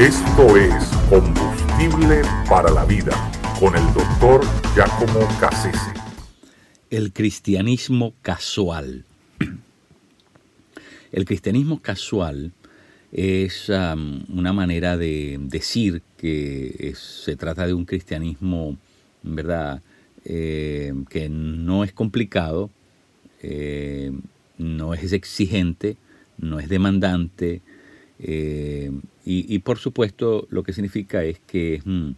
Esto es Combustible para la Vida con el doctor Giacomo Cassese. El cristianismo casual. El cristianismo casual es una manera de decir que se trata de un cristianismo, ¿verdad?, eh, que no es complicado, eh, no es exigente, no es demandante, eh, y, por supuesto lo que significa es que mm,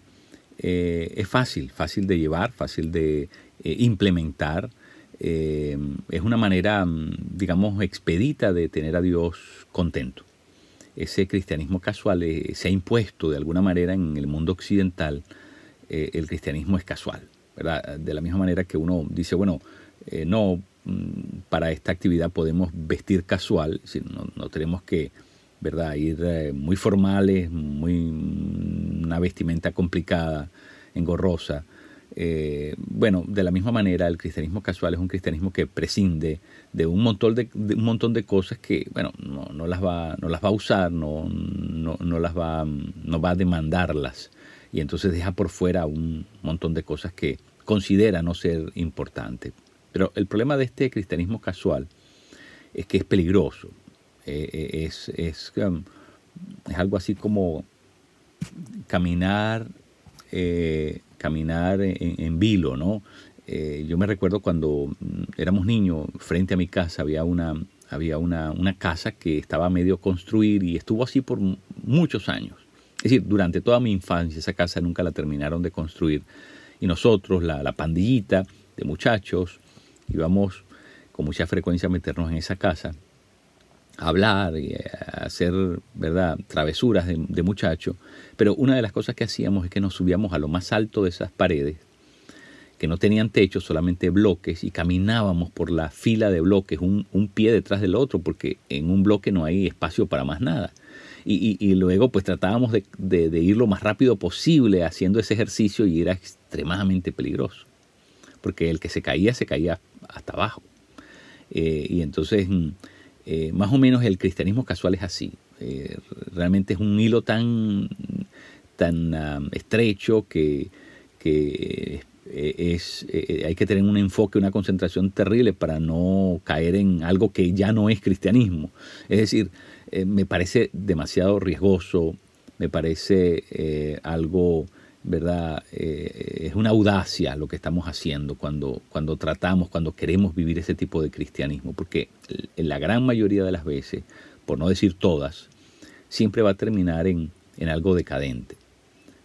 eh, es fácil, fácil de llevar, fácil de eh, implementar. es una manera, mm, digamos, expedita de tener a Dios contento. Ese cristianismo casual se ha impuesto de alguna manera en el mundo occidental. el cristianismo es casual, ¿verdad? De la misma manera que uno dice, bueno, no, mm, para esta actividad podemos vestir casual, no, no tenemos que ¿verdad? Ir eh, muy formales, muy una vestimenta complicada, engorrosa. Eh, bueno, de la misma manera, el cristianismo casual es un cristianismo que prescinde de un montón de, un montón de cosas que, bueno, no, las va, no las va a usar, no, no, las va, no va a demandarlas. Y entonces deja por fuera un montón de cosas que considera no ser importantes. Pero el problema de este cristianismo casual es que es peligroso, eh, eh, es, es, um, es, algo así como caminar, eh, caminar en, vilo, ¿no? yo me recuerdo cuando mm, éramos niños, frente a mi casa había una, había una, una, casa que estaba medio construir y estuvo así por muchos años. Es decir, durante toda mi infancia esa casa nunca la terminaron de construir. Y nosotros, la, la pandillita de muchachos, íbamos con mucha frecuencia a meternos en esa casa hablar y hacer, ¿verdad?, travesuras de, de muchacho. Pero una de las cosas que hacíamos es que nos subíamos a lo más alto de esas paredes, que no tenían techo, solamente bloques, y caminábamos por la fila de bloques, un, pie detrás del otro, porque en un bloque no hay espacio para más nada. Y, luego pues tratábamos de, ir lo más rápido posible haciendo ese ejercicio y era extremadamente peligroso, porque el que se caía se caía hasta abajo. Eh, y entonces mm, eh, más o menos el cristianismo casual es así. Eh, realmente es un hilo tan, tan ah, estrecho que, que eh, es, hay que tener un enfoque, una concentración terrible para no caer en algo que ya no es cristianismo. Es decir, me parece demasiado riesgoso, me parece algo ¿verdad? Eh, es una audacia lo que estamos haciendo cuando, cuando tratamos, cuando queremos vivir ese tipo de cristianismo, porque en la gran mayoría de las veces, por no decir todas, siempre va a terminar en, algo decadente,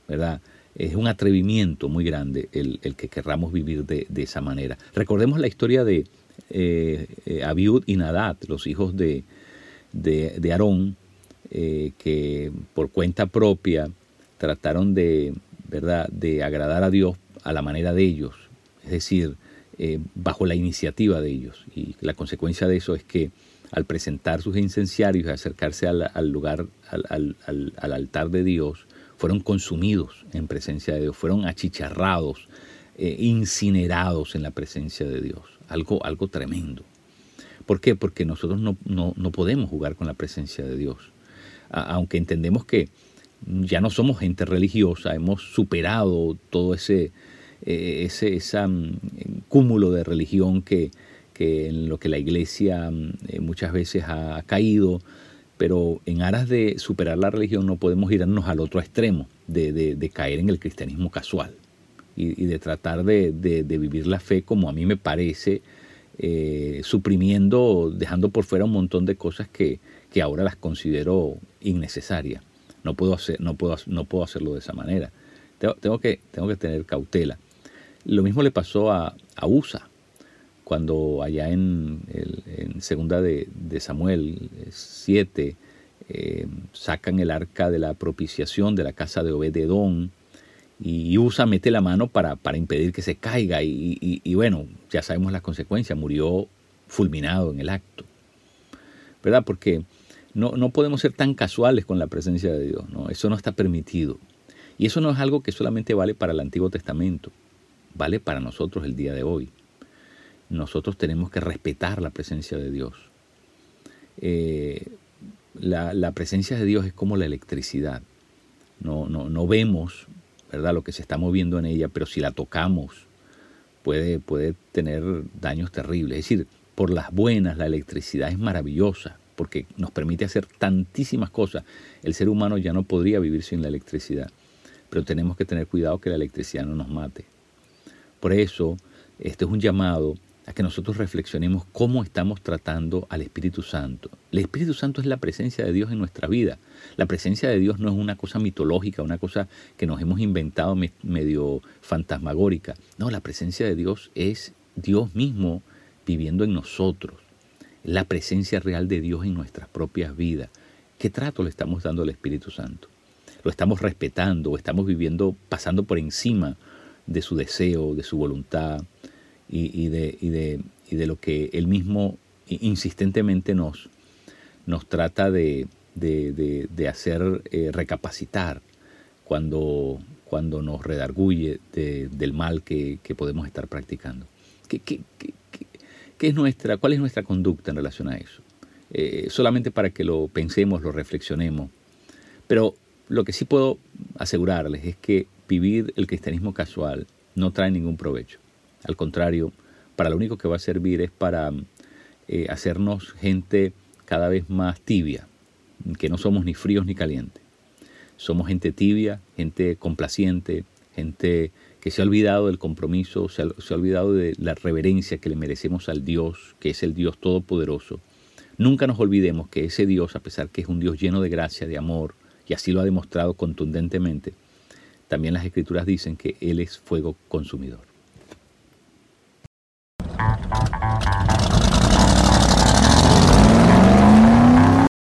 ¿verdad? Es un atrevimiento muy grande el, que querramos vivir de, esa manera. Recordemos la historia de eh, eh, Abiud y Nadad, los hijos de, de, Aarón, que por cuenta propia trataron de, ¿verdad?, de agradar a Dios a la manera de ellos, es decir, eh, bajo la iniciativa de ellos. Y la consecuencia de eso es que al presentar sus incenciarios y acercarse al, lugar, al, altar de Dios, fueron consumidos en presencia de Dios, fueron achicharrados, eh, incinerados en la presencia de Dios. Algo, algo tremendo. ¿Por qué? Porque nosotros no, no podemos jugar con la presencia de Dios. aunque entendemos que ya no somos gente religiosa, hemos superado todo ese, eh, ese mm, cúmulo de religión que, en lo que la iglesia mm, eh, muchas veces ha caído, pero en aras de superar la religión no podemos irnos al otro extremo, de, caer en el cristianismo casual y, de tratar de, vivir la fe como a mí me parece, eh, suprimiendo, dejando por fuera un montón de cosas que, que ahora las considero innecesarias. No puedo, hacer, no puedo, no puedo hacerlo de esa manera. Tengo, que, tengo que tener cautela. Lo mismo le pasó a, USA, cuando allá en, en segunda de, Samuel 7 eh, sacan el arca de la propiciación de la casa de Obededón y USA mete la mano para, para impedir que se caiga y, y, bueno, ya sabemos las consecuencias, murió fulminado en el acto. ¿Verdad? Porque no, podemos ser tan casuales con la presencia de Dios, ¿no? Eso no está permitido. Y eso no es algo que solamente vale para el Antiguo Testamento, vale para nosotros el día de hoy. Nosotros tenemos que respetar la presencia de Dios. Eh, la, presencia de Dios es como la electricidad. no, no, no vemos ¿verdad? lo que se está moviendo en ella, pero si la tocamos puede, puede tener daños terribles. Es decir, por las buenas, la electricidad es maravillosa porque nos permite hacer tantísimas cosas. El ser humano ya no podría vivir sin la electricidad, pero tenemos que tener cuidado que la electricidad no nos mate. Por eso, este es un llamado a que nosotros reflexionemos cómo estamos tratando al Espíritu Santo. El Espíritu Santo es la presencia de Dios en nuestra vida. La presencia de Dios no es una cosa mitológica, una cosa que nos hemos inventado medio fantasmagórica. No, la presencia de Dios es Dios mismo viviendo en nosotros. La presencia real de Dios en nuestras propias vidas. ¿Qué trato le estamos dando al Espíritu Santo? ¿Lo estamos respetando o estamos viviendo, pasando por encima de su deseo, de su voluntad? y, de, y, de, y, de, lo que él mismo insistentemente nos, nos trata de, de hacer eh, recapacitar cuando, cuando nos redarguye del mal que, podemos estar practicando. ¿Qué, qué, qué, es nuestra, ¿Cuál es nuestra conducta en relación a eso? Eh, solamente para que lo pensemos, lo reflexionemos. Pero lo que sí puedo asegurarles es que vivir el cristianismo casual no trae ningún provecho. Al contrario, para lo único que va a servir es para eh, hacernos gente cada vez más tibia, que no somos ni fríos ni calientes. Somos gente tibia, gente complaciente, gente que se ha olvidado del compromiso, se ha, olvidado de la reverencia que le merecemos al Dios, que es el Dios Todopoderoso. Nunca nos olvidemos que ese Dios, a pesar que es un Dios lleno de gracia, de amor, y así lo ha demostrado contundentemente, también las escrituras dicen que Él es fuego consumidor.